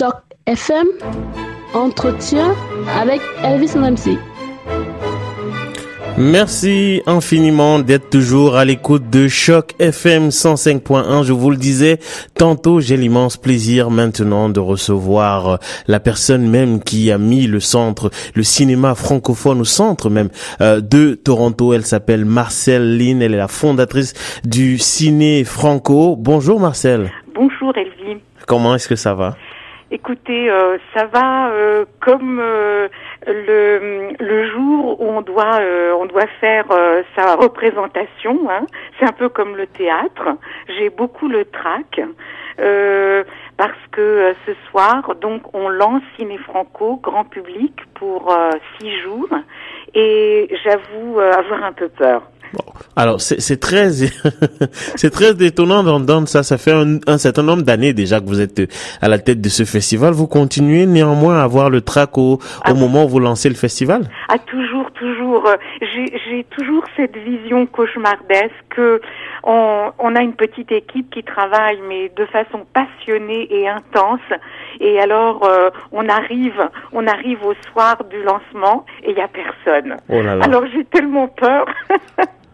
Choc FM, entretien avec Elvis MC. Merci infiniment d'être toujours à l'écoute de Choc FM 105.1. Je vous le disais tantôt, j'ai l'immense plaisir maintenant de recevoir la personne même qui a mis le centre, le cinéma francophone au centre même euh, de Toronto. Elle s'appelle Marcel Lynn. Elle est la fondatrice du Ciné Franco. Bonjour Marcel. Bonjour Elvie. Comment est-ce que ça va? Écoutez, euh, ça va euh, comme euh, le, le jour où on doit on doit faire sa représentation. Hein. C'est un peu comme le théâtre. J'ai beaucoup le trac parce que ce soir, donc, on lance Ciné Franco grand public pour six jours et j'avoue avoir un peu peur. Alors c'est très c'est très étonnant d'entendre ça. Ça fait un, un certain nombre d'années déjà que vous êtes à la tête de ce festival. Vous continuez néanmoins à avoir le trac au, Ah au moment où vous lancez le festival? Ah toujours, toujours. J'ai j'ai toujours cette vision cauchemardesque que on, on a une petite équipe qui travaille, mais de façon passionnée et intense. Et alors euh, on arrive, on arrive au soir du lancement et il y a personne. Oh là là. Alors j'ai tellement peur.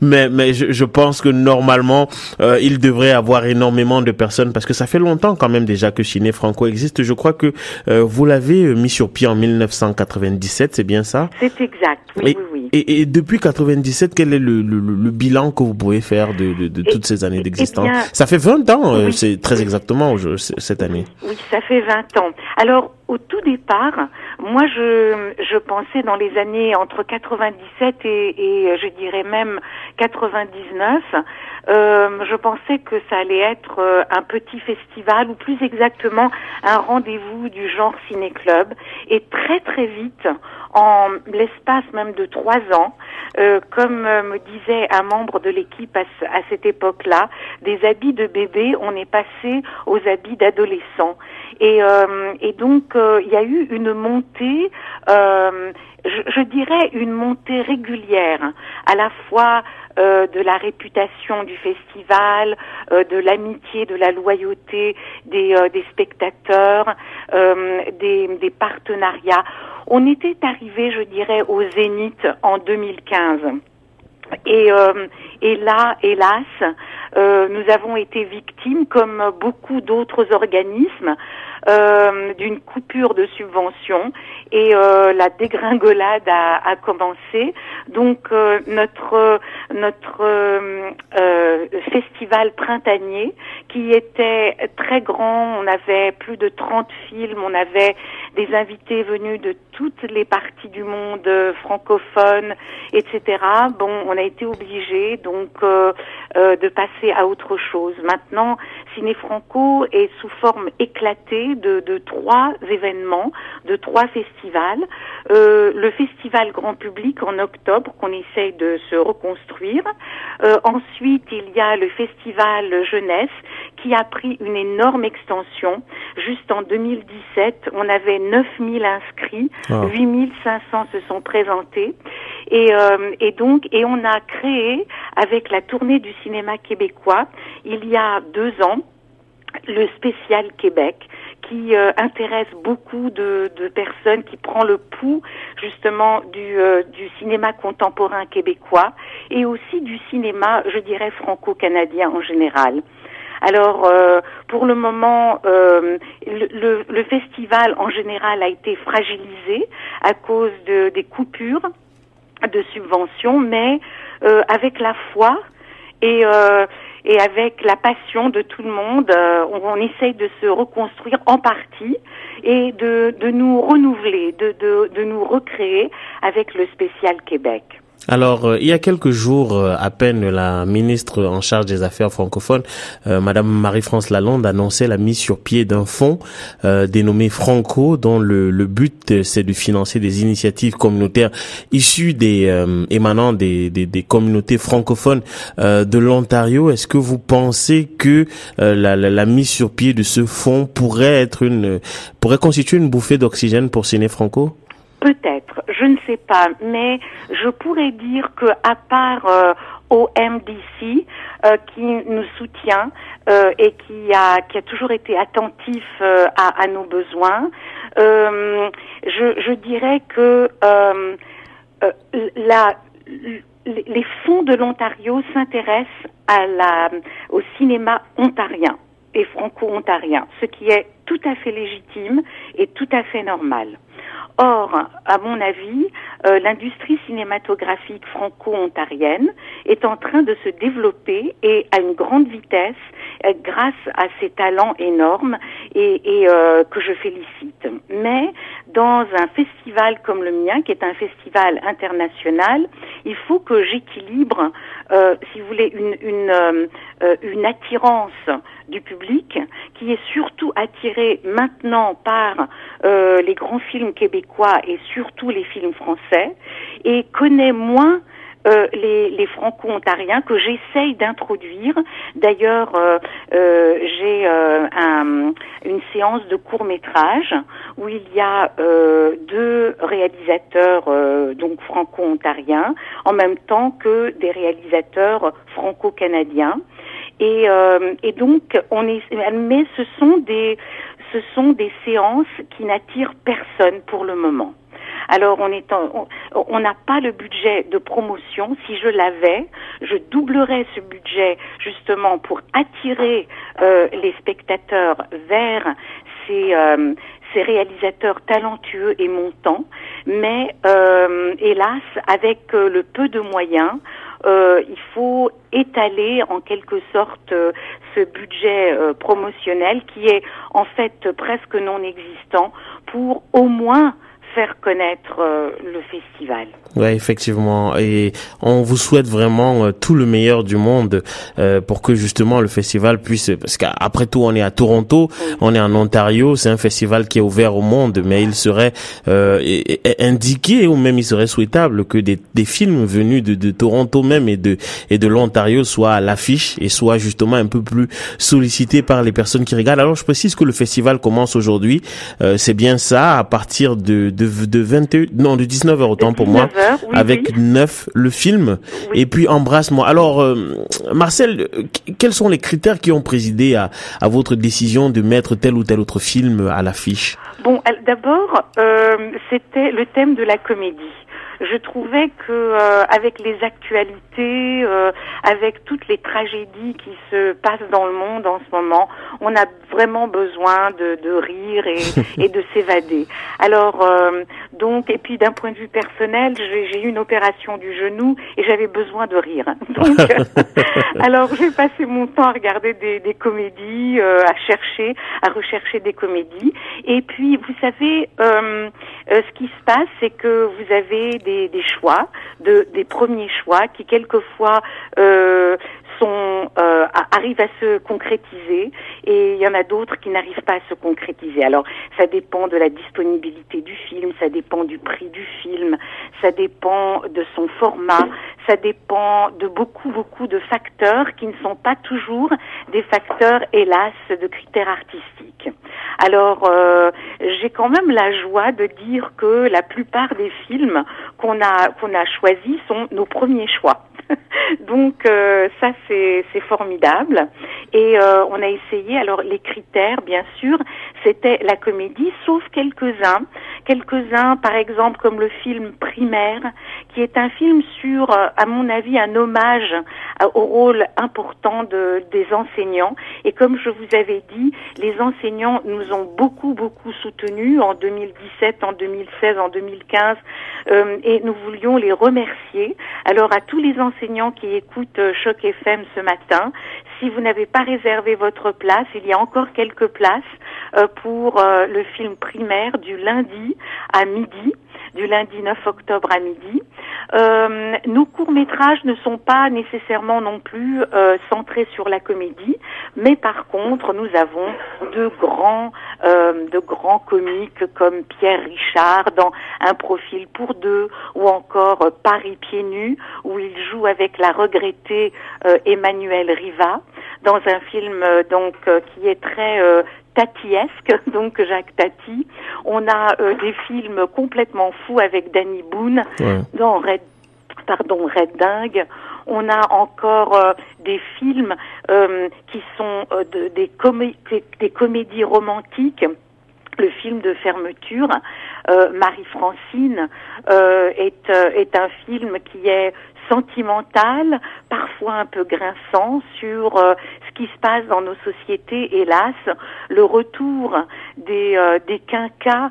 Mais mais je, je pense que normalement euh, il devrait avoir énormément de personnes parce que ça fait longtemps quand même déjà que Ciné Franco existe. Je crois que euh, vous l'avez euh, mis sur pied en 1997, c'est bien ça? C'est exact. Oui, et, oui, oui. Et, et depuis 97, quel est le, le, le bilan que vous pouvez faire de, de, de toutes ces années eh d'existence? Ça fait 20 ans, euh, oui. c'est très exactement cette année. Oui, ça fait 20 ans. Alors, au tout départ, moi, je, je pensais dans les années entre 97 et, et je dirais même 99, euh, je pensais que ça allait être euh, un petit festival ou plus exactement un rendez-vous du genre ciné-club. Et très très vite, en l'espace même de trois ans, euh, comme euh, me disait un membre de l'équipe à, ce- à cette époque-là, des habits de bébé, on est passé aux habits d'adolescents. Et, euh, et donc, il y a eu une montée, je, je dirais une montée régulière, à la fois euh, de la réputation du festival, euh, de l'amitié, de la loyauté des, euh, des spectateurs, euh, des, des partenariats. On était arrivé, je dirais, au zénith en 2015. Et, euh, et là, hélas, euh, nous avons été victimes, comme beaucoup d'autres organismes, euh, d'une coupure de subventions et euh, la dégringolade a, commencé. Donc notre notre festival printanier qui était très grand, on avait plus de 30 films, on avait des invités venus de toutes les parties du monde francophone, etc. Bon, on a été obligé donc euh, euh, de passer à autre chose. Maintenant, Ciné Franco est sous forme éclatée de, de trois événements, de trois festivals. Euh, le festival grand public en octobre qu'on essaye de se reconstruire. Euh, ensuite, il y a le festival jeunesse qui a pris une énorme extension. Juste en 2017, on avait 9000 inscrits, Ah. 8500 se sont présentés. Et, euh, et donc, et on a créé avec la tournée du cinéma québécois, il y a deux ans, le spécial Québec qui euh, intéresse beaucoup de, de personnes, qui prend le pouls justement du, euh, du cinéma contemporain québécois et aussi du cinéma, je dirais, franco-canadien en général. Alors, euh, pour le moment, euh, le, le- le festival en général a été fragilisé à cause de, des coupures de subventions, mais euh, avec la foi et, euh, et avec la passion de tout le monde, euh, on, on essaye de se reconstruire en partie et de, de nous renouveler, de, de, de nous recréer avec le spécial Québec. Alors, euh, il y a quelques jours euh, à peine, la ministre en charge des affaires francophones, euh, Madame Marie-France Lalonde, annonçait la mise sur pied d'un fonds euh, dénommé Franco, dont le, but c'est de financer des initiatives communautaires issues des émanant des, des, communautés francophones de l'Ontario. Est-ce que vous pensez que la mise sur pied de ce fonds pourrait être une pourrait constituer une bouffée d'oxygène pour Ciné Franco? Peut-être, je ne sais pas, mais je pourrais dire que à part euh, OMDC, qui nous soutient et qui a, qui a toujours été attentif à, à, nos besoins. je, je dirais que la les fonds de l'Ontario s'intéressent à la, au cinéma ontarien et franco-ontarien, ce qui est tout à fait légitime et tout à fait normal. Or, à mon avis, euh, l'industrie cinématographique franco-ontarienne est en train de se développer et à une grande vitesse grâce à ses talents énormes et, euh, que je félicite. Mais dans un festival comme le mien, qui est un festival international, il faut que j'équilibre, si vous voulez, une, une, une attirance du public qui est surtout attiré maintenant par les grands films québécois et surtout les films français et connaît moins euh, les, les franco-ontariens que j'essaye d'introduire. D'ailleurs, euh, euh, j'ai un, une séance de court métrage où il y a deux réalisateurs donc franco-ontariens en même temps que des réalisateurs franco-canadiens. Et, et, donc, on est, mais ce sont des séances qui n'attirent personne pour le moment. Alors on est on n'a pas le budget de promotion. Si je l'avais, je doublerais ce budget justement pour attirer euh, les spectateurs vers ces euh, ces réalisateurs talentueux et montants, mais euh, hélas, avec le peu de moyens, il faut étaler en quelque sorte ce budget promotionnel qui est en fait presque non existant pour au moins faire connaître euh, le festival. Oui, effectivement. Et on vous souhaite vraiment euh, tout le meilleur du monde euh, pour que justement le festival puisse, parce qu'après tout, on est à Toronto, on est en Ontario, c'est un festival qui est ouvert au monde, mais il serait indiqué ou même il serait souhaitable que des, des films venus de, de, Toronto même et de et de l'Ontario soient à l'affiche et soient justement un peu plus sollicités par les personnes qui regardent. Alors je précise que le festival commence aujourd'hui, c'est bien ça, à partir de, de de, 21, non, de 19h autant pour moi, avec 9 le film, et puis Embrasse-moi. Alors, euh, Marcel, quels sont les critères qui ont présidé à, à votre décision de mettre tel ou tel autre film à l'affiche? Bon, d'abord, euh, c'était le thème de la comédie je trouvais que euh, avec les actualités, euh, avec toutes les tragédies qui se passent dans le monde en ce moment, on a vraiment besoin de, de rire et, et de s'évader. Alors euh, donc et puis d'un point de vue personnel, j'ai eu une opération du genou et j'avais besoin de rire. Donc alors j'ai passé mon temps à regarder des, des comédies, à chercher, à rechercher des comédies. Et puis vous savez, ce qui se passe, c'est que vous avez des, choix, de, des premiers choix qui quelquefois euh, sont euh, arrivent à se concrétiser et il y en a d'autres qui n'arrivent pas à se concrétiser. Alors ça dépend de la disponibilité du film, ça dépend du prix du film, ça dépend de son format, ça dépend de beaucoup beaucoup de facteurs qui ne sont pas toujours des facteurs hélas de critères artistiques. Alors euh, j'ai quand même la joie de dire que la plupart des films qu'on a qu'on a choisis sont nos premiers choix. Donc euh, ça c'est formidable et euh, on a essayé alors les critères bien sûr c'était la comédie sauf quelques-uns quelques-uns par exemple comme le film Primaire qui est un film sur euh, à mon avis un hommage au rôle important de, des enseignants et comme je vous avais dit les enseignants nous ont beaucoup beaucoup soutenus en 2017 en 2016 en 2015 et nous voulions les remercier alors à tous les enseignants qui écoutent euh, Choc FM ce matin. Si vous n'avez pas réservé votre place, il y a encore quelques places euh, pour euh, le film primaire du lundi à midi du lundi 9 octobre à midi. Euh, nos courts-métrages ne sont pas nécessairement non plus euh, centrés sur la comédie, mais par contre, nous avons de grands, euh, de grands comiques comme Pierre Richard dans Un profil pour deux, ou encore Paris pieds nus, où il joue avec la regrettée Emmanuel Riva dans un film donc qui est très tatiesque, donc Jacques Tati. On a euh, des films complètement fous avec Danny Boone dans Red, pardon, Red Dingue. On a encore des films qui sont des, des comédies romantiques le film de fermeture, euh, Marie-Francine, euh, est, euh, est un film qui est sentimental, parfois un peu grinçant sur ce qui se passe dans nos sociétés, hélas, le retour des, des quinquas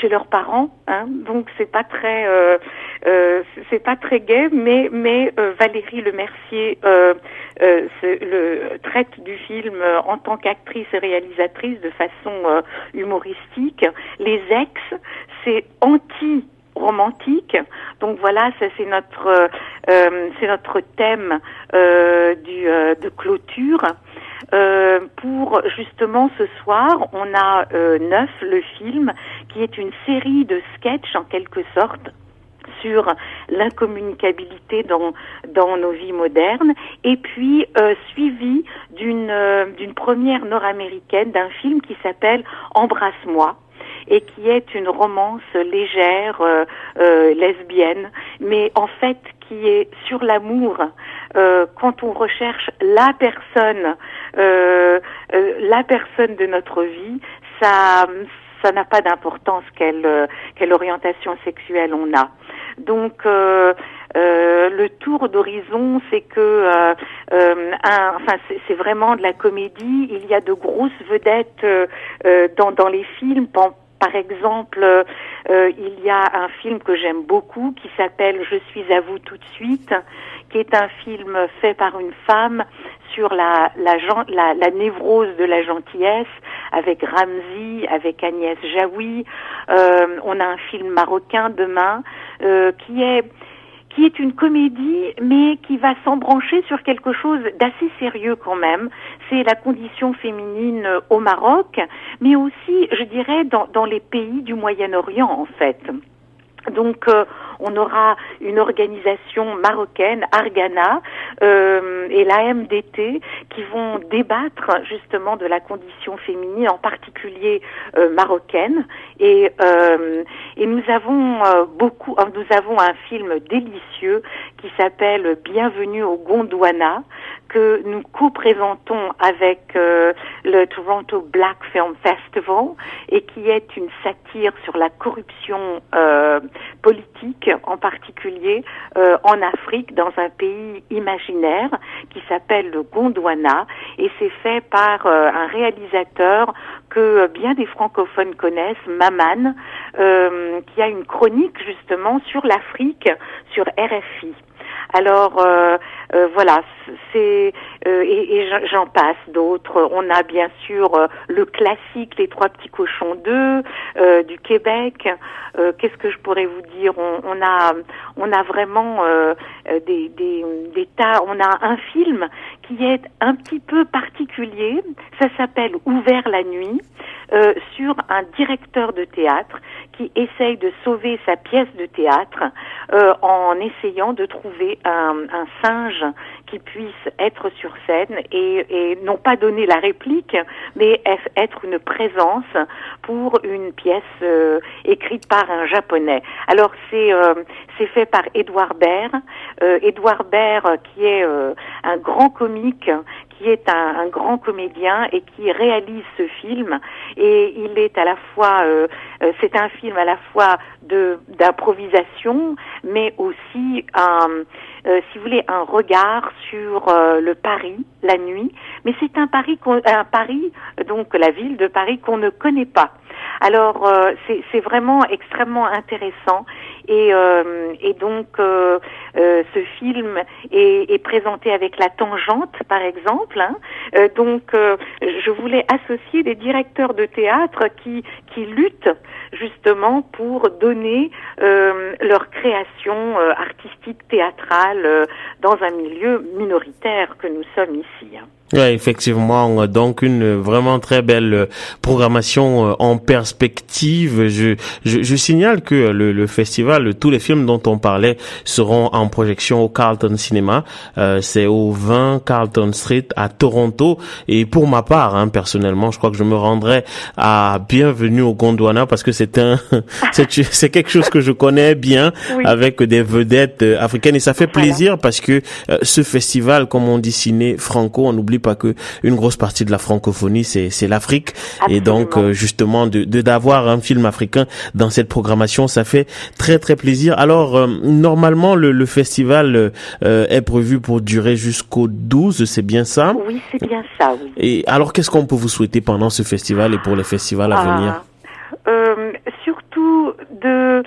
chez leurs parents, hein, donc c'est pas très euh, euh, c'est pas très gai, mais mais euh, Valérie Le Mercier le traite du film en tant qu'actrice et réalisatrice de façon humoristique. Les ex, c'est anti romantique. Donc voilà, ça c'est notre c'est notre thème du de clôture. Euh, pour justement ce soir, on a euh, Neuf, le film, qui est une série de sketchs en quelque sorte sur l'incommunicabilité dans dans nos vies modernes et puis euh, suivi d'une euh, d'une première nord-américaine d'un film qui s'appelle Embrasse-moi et qui est une romance légère euh, lesbienne mais en fait qui est sur l'amour quand on recherche la personne la personne de notre vie ça ça n'a pas d'importance quelle, euh, quelle orientation sexuelle on a. Donc euh, euh, le tour d'horizon, c'est que, enfin, c'est vraiment de la comédie. Il y a de grosses vedettes dans, dans les films. Par, exemple, il y a un film que j'aime beaucoup qui s'appelle Je suis à vous tout de suite, qui est un film fait par une femme sur la, la, la, la névrose de la gentillesse avec Ramzi, avec Agnès Jaoui. Euh, on a un film marocain demain euh, qui est qui est une comédie, mais qui va s'embrancher sur quelque chose d'assez sérieux quand même. C'est la condition féminine au Maroc, mais aussi, je dirais, dans, dans les pays du Moyen-Orient, en fait. Donc, euh, on aura une organisation marocaine, Argana, euh, et la MDT, qui vont débattre justement de la condition féminine, en particulier euh, marocaine. Et, euh, et nous avons beaucoup, nous avons un film délicieux qui s'appelle Bienvenue au Gondwana, que nous co-présentons avec le Toronto Black Film Festival et qui est une satire sur la corruption politique, en particulier euh, en Afrique, dans un pays imaginaire qui s'appelle le Gondwana et c'est fait par un réalisateur que bien des francophones connaissent, Maman, qui a une chronique justement sur l'Afrique sur RFI. Alors euh, euh, voilà, c'est euh, et, j'en passe d'autres. On a bien sûr le classique Les Trois Petits Cochons 2 du Québec. Qu'est-ce que je pourrais vous dire? On, on, a on a vraiment des, des, des tas. On a un film qui est un petit peu particulier. Ça s'appelle Ouvert la nuit. Euh, sur un directeur de théâtre qui essaye de sauver sa pièce de théâtre euh, en essayant de trouver un, un, singe qui puisse être sur scène et, et non pas donner la réplique, mais être une présence pour une pièce euh, écrite par un japonais. Alors c'est euh, c'est fait par Édouard Baird, Édouard Baird qui est un grand comique qui est un, grand comédien et qui réalise ce film. Et il est à la fois, euh, euh c'est un film à la fois de d'improvisation, mais aussi un, euh, si vous voulez, un regard sur euh, le Paris la nuit. Mais c'est un Paris, un Paris, donc la ville de Paris qu'on ne connaît pas. Alors euh, c'est vraiment extrêmement intéressant et, euh, et donc euh, ce film est, est, présenté avec la tangente par exemple. Hein. donc je voulais associer des directeurs de théâtre qui qui luttent justement pour donner leur création artistique théâtrale dans un milieu minoritaire que nous sommes ici. Hein. Ouais, effectivement, donc une vraiment très belle programmation en perspective. Je, je, je signale que le, le, festival, tous les films dont on parlait seront en projection au Carlton Cinema. Euh, C'est au 20 Carlton Street à Toronto. Et pour ma part, hein, personnellement, je crois que je me rendrai à Bienvenue au Gondwana parce que c'est un, c'est quelque chose que je connais bien oui. avec des vedettes africaines et ça fait plaisir parce que euh, ce festival, comme on dit ciné franco, on n'oublie pas que une grosse partie de la francophonie c'est c'est l'Afrique et donc euh, justement de d'avoir un film africain dans cette programmation, ça fait très très plaisir. Alors euh, normalement le, le festival euh, est prévu pour durer jusqu'au 12, c'est bien ça? Oui, c'est bien ça. Oui. Et alors qu'est-ce qu'on peut vous souhaiter pendant ce festival et pour les festivals à ah, venir? Euh, Surtout de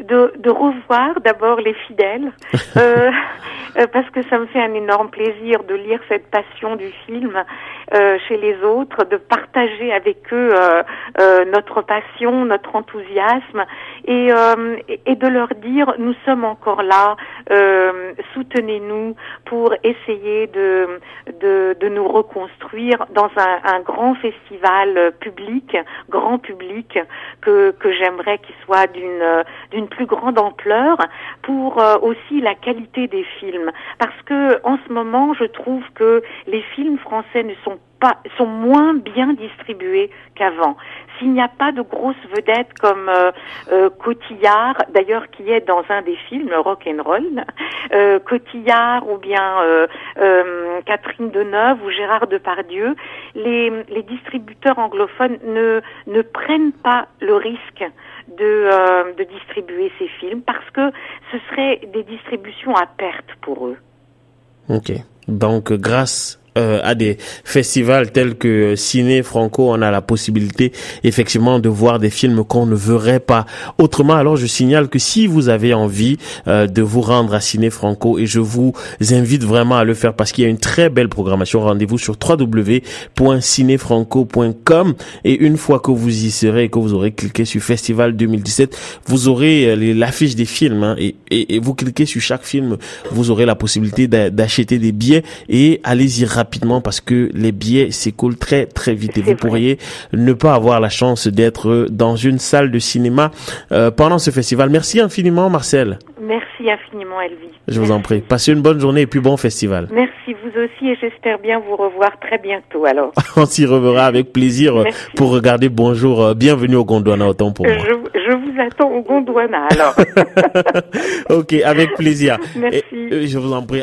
de, de revoir d'abord les fidèles, euh, parce que ça me fait un énorme plaisir de lire cette passion du film euh, chez les autres, de partager avec eux euh, euh, notre passion, notre enthousiasme, et, et, de leur dire nous sommes encore là, soutenez-nous pour essayer de, de, de, nous reconstruire dans un, un grand festival public, grand public, que, que j'aimerais qu'il soit d'une d'une plus grande ampleur pour euh, aussi la qualité des films parce que en ce moment je trouve que les films français ne sont pas sont moins bien distribués qu'avant. S'il n'y a pas de grosses vedettes comme euh, euh, Cotillard, d'ailleurs qui est dans un des films Rock and Roll, euh, Cotillard ou bien Catherine Deneuve ou Gérard Depardieu, les, les distributeurs anglophones ne ne prennent pas le risque de, de distribuer ces films parce que ce serait des distributions à perte pour eux. Ok. Donc, grâce euh, à des festivals tels que Ciné Franco, on a la possibilité effectivement de voir des films qu'on ne verrait pas autrement. Alors je signale que si vous avez envie euh, de vous rendre à Ciné Franco et je vous invite vraiment à le faire parce qu'il y a une très belle programmation, rendez-vous sur www.cinéfranco.com et une fois que vous y serez et que vous aurez cliqué sur Festival 2017, vous aurez euh, l'affiche des films hein, et, et, et vous cliquez sur chaque film, vous aurez la possibilité d'acheter des billets et allez-y rapidement rapidement parce que les billets s'écoulent très très vite et vous pourriez ne pas avoir la chance d'être dans une salle de cinéma euh, pendant ce festival. Merci infiniment Marcel. Merci infiniment Elvie. Je vous en prie. Passez une bonne journée et puis bon festival. Merci vous aussi et j'espère bien vous revoir très bientôt alors. On s'y reverra avec plaisir Merci. pour regarder Bonjour, euh, bienvenue au Gondwana autant pour moi. Je, je vous attends au Gondwana alors. ok, avec plaisir. Merci. Et, je vous en prie.